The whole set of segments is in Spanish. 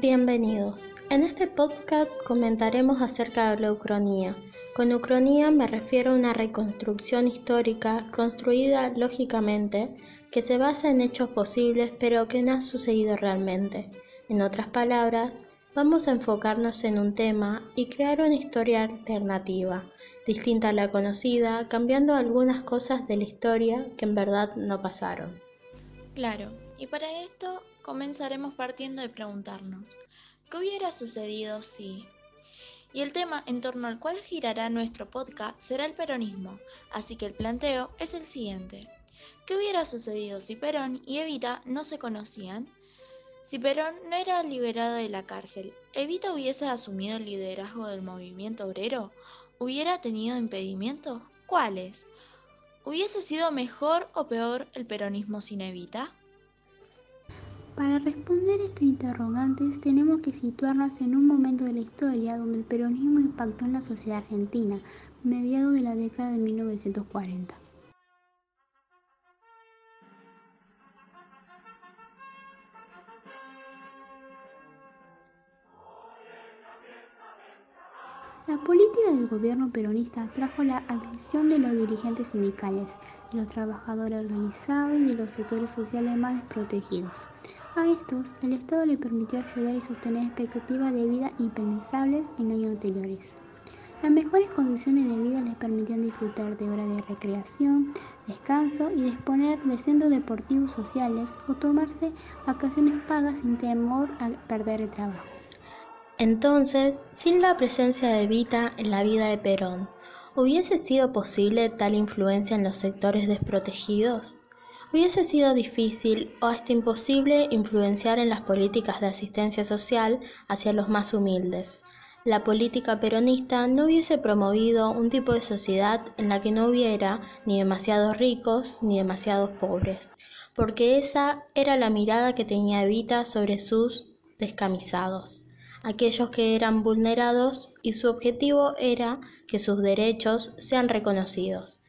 Bienvenidos. En este podcast comentaremos acerca de la ucronía. Con ucronía me refiero a una reconstrucción histórica construida lógicamente que se basa en hechos posibles pero que no ha sucedido realmente. En otras palabras, vamos a enfocarnos en un tema y crear una historia alternativa, distinta a la conocida, cambiando algunas cosas de la historia que en verdad no pasaron. Claro, y para esto comenzaremos partiendo de preguntarnos, ¿qué hubiera sucedido si... Y el tema en torno al cual girará nuestro podcast será el peronismo, así que el planteo es el siguiente. ¿Qué hubiera sucedido si Perón y Evita no se conocían? Si Perón no era liberado de la cárcel, ¿Evita hubiese asumido el liderazgo del movimiento obrero? ¿Hubiera tenido impedimentos? ¿Cuáles? ¿Hubiese sido mejor o peor el peronismo sin Evita? Para responder estos interrogantes tenemos que situarnos en un momento de la historia donde el peronismo impactó en la sociedad argentina, mediados de la década de 1940. La política del gobierno peronista trajo la adhesión de los dirigentes sindicales, de los trabajadores organizados y de los sectores sociales más desprotegidos. A estos, el Estado le permitió acceder y sostener expectativas de vida impensables en años anteriores. Las mejores condiciones de vida les permitían disfrutar de horas de recreación, descanso y disponer de centros deportivos sociales o tomarse vacaciones pagas sin temor a perder el trabajo. Entonces, sin la presencia de Evita en la vida de Perón, ¿hubiese sido posible tal influencia en los sectores desprotegidos? Hubiese sido difícil o hasta imposible influenciar en las políticas de asistencia social hacia los más humildes. La política peronista no hubiese promovido un tipo de sociedad en la que no hubiera ni demasiados ricos ni demasiados pobres, porque esa era la mirada que tenía Evita sobre sus descamisados, aquellos que eran vulnerados y su objetivo era que sus derechos sean reconocidos.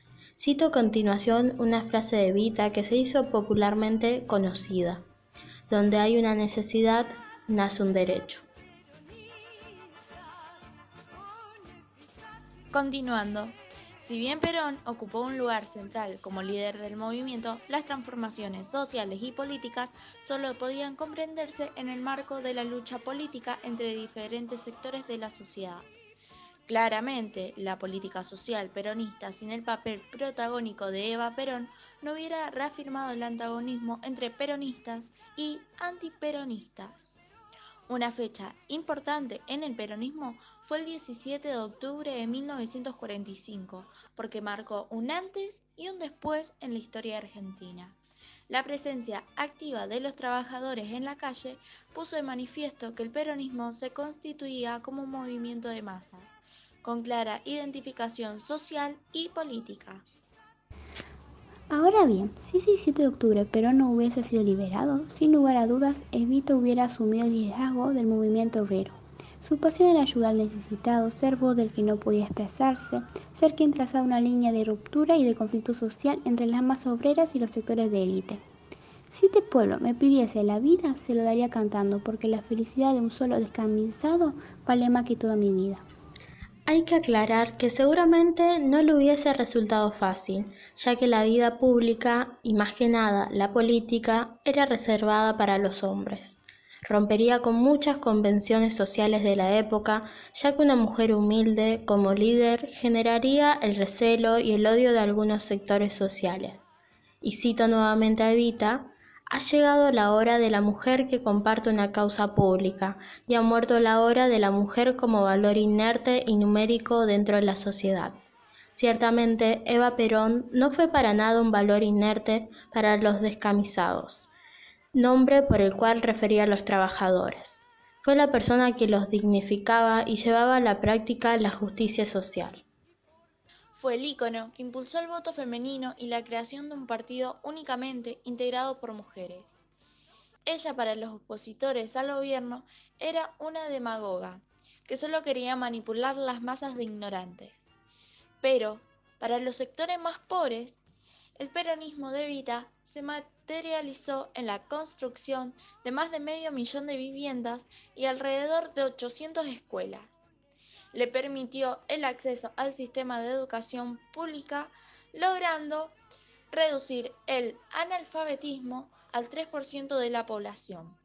Cito a continuación una frase de Vita que se hizo popularmente conocida. Donde hay una necesidad, nace un derecho. Continuando, si bien Perón ocupó un lugar central como líder del movimiento, las transformaciones sociales y políticas solo podían comprenderse en el marco de la lucha política entre diferentes sectores de la sociedad. Claramente, la política social peronista sin el papel protagónico de Eva Perón no hubiera reafirmado el antagonismo entre peronistas y antiperonistas. Una fecha importante en el peronismo fue el 17 de octubre de 1945, porque marcó un antes y un después en la historia argentina. La presencia activa de los trabajadores en la calle puso de manifiesto que el peronismo se constituía como un movimiento de masas con clara identificación social y política. Ahora bien, si ese 17 de octubre Perón no hubiese sido liberado, sin lugar a dudas, Evita hubiera asumido el liderazgo del movimiento obrero. Su pasión era ayudar al necesitado, ser voz del que no podía expresarse, ser quien trazaba una línea de ruptura y de conflicto social entre las masas obreras y los sectores de élite. Si este pueblo me pidiese la vida, se lo daría cantando, porque la felicidad de un solo descamisado vale más que toda mi vida. Hay que aclarar que seguramente no le hubiese resultado fácil, ya que la vida pública, y más que nada la política, era reservada para los hombres. Rompería con muchas convenciones sociales de la época, ya que una mujer humilde como líder generaría el recelo y el odio de algunos sectores sociales. Y cito nuevamente a Evita, ha llegado la hora de la mujer que comparte una causa pública y ha muerto la hora de la mujer como valor inerte y numérico dentro de la sociedad. Ciertamente, Eva Perón no fue para nada un valor inerte para los descamisados, nombre por el cual refería a los trabajadores. Fue la persona que los dignificaba y llevaba a la práctica la justicia social. Fue el ícono que impulsó el voto femenino y la creación de un partido únicamente integrado por mujeres. Ella para los opositores al gobierno era una demagoga, que solo quería manipular las masas de ignorantes. Pero, para los sectores más pobres, El peronismo de Evita se materializó en la construcción de más de medio millón de viviendas y alrededor de 800 escuelas. Le permitió el acceso al sistema de educación pública, logrando reducir el analfabetismo al 3% de la población.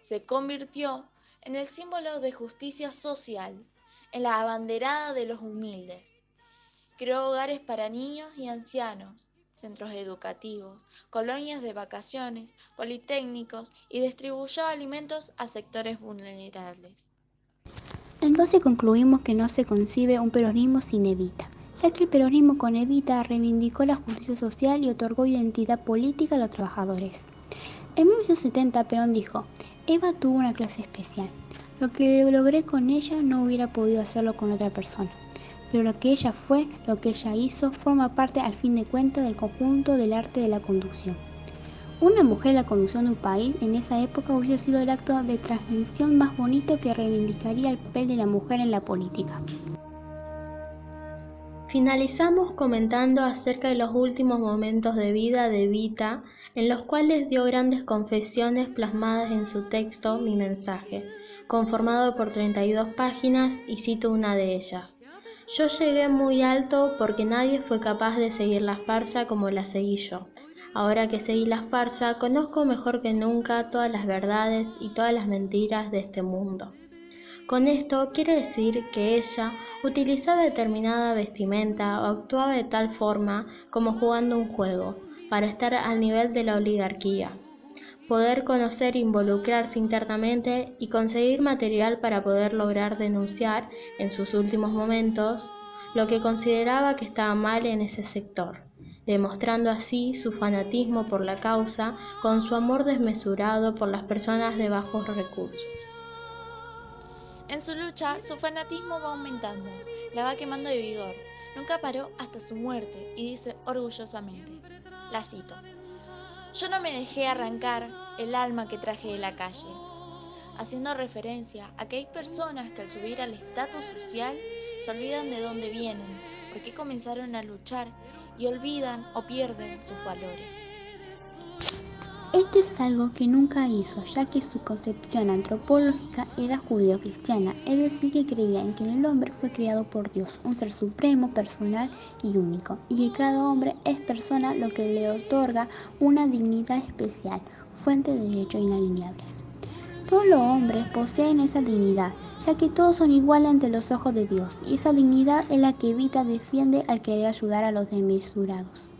Se convirtió en el símbolo de justicia social, en la abanderada de los humildes. Creó hogares para niños y ancianos, centros educativos, colonias de vacaciones, politécnicos y distribuyó alimentos a sectores vulnerables. Entonces concluimos que no se concibe un peronismo sin Evita, ya que el peronismo con Evita reivindicó la justicia social y otorgó identidad política a los trabajadores. En 1970 Perón dijo, Eva tuvo una clase especial. Lo que logré con ella no hubiera podido hacerlo con otra persona pero lo que ella fue, lo que ella hizo, forma parte al fin de cuentas del conjunto del arte de la conducción. Una mujer la conducción de un país en esa época hubiera sido el acto de transmisión más bonito que reivindicaría el papel de la mujer en la política. Finalizamos comentando acerca de los últimos momentos de vida de Vita, en los cuales dio grandes confesiones plasmadas en su texto Mi mensaje, conformado por 32 páginas y cito una de ellas. Yo llegué muy alto porque nadie fue capaz de seguir la farsa como la seguí yo. Ahora que seguí la farsa, conozco mejor que nunca todas las verdades y todas las mentiras de este mundo. Con esto quiere decir que ella utilizaba determinada vestimenta o actuaba de tal forma como jugando un juego, para estar al nivel de la oligarquía, poder conocer involucrarse internamente y conseguir material para poder lograr denunciar en sus últimos momentos lo que consideraba que estaba mal en ese sector, demostrando así su fanatismo por la causa con su amor desmesurado por las personas de bajos recursos. En su lucha, su fanatismo va aumentando, la va quemando de vigor. Nunca paró hasta su muerte y dice orgullosamente, la cito, yo no me dejé arrancar el alma que traje de la calle, haciendo referencia a que hay personas que al subir al estatus social se olvidan de dónde vienen, por qué comenzaron a luchar y olvidan o pierden sus valores. Esto es algo que nunca hizo, ya que su concepción antropológica era judío-cristiana, es decir, que creía en que el hombre fue creado por Dios, un ser supremo, personal y único, y que cada hombre es persona lo que le otorga una dignidad especial, fuente de derechos inalineables. Todos los hombres poseen esa dignidad, ya que todos son iguales ante los ojos de Dios, y esa dignidad es la que Evita defiende al querer ayudar a los desmesurados.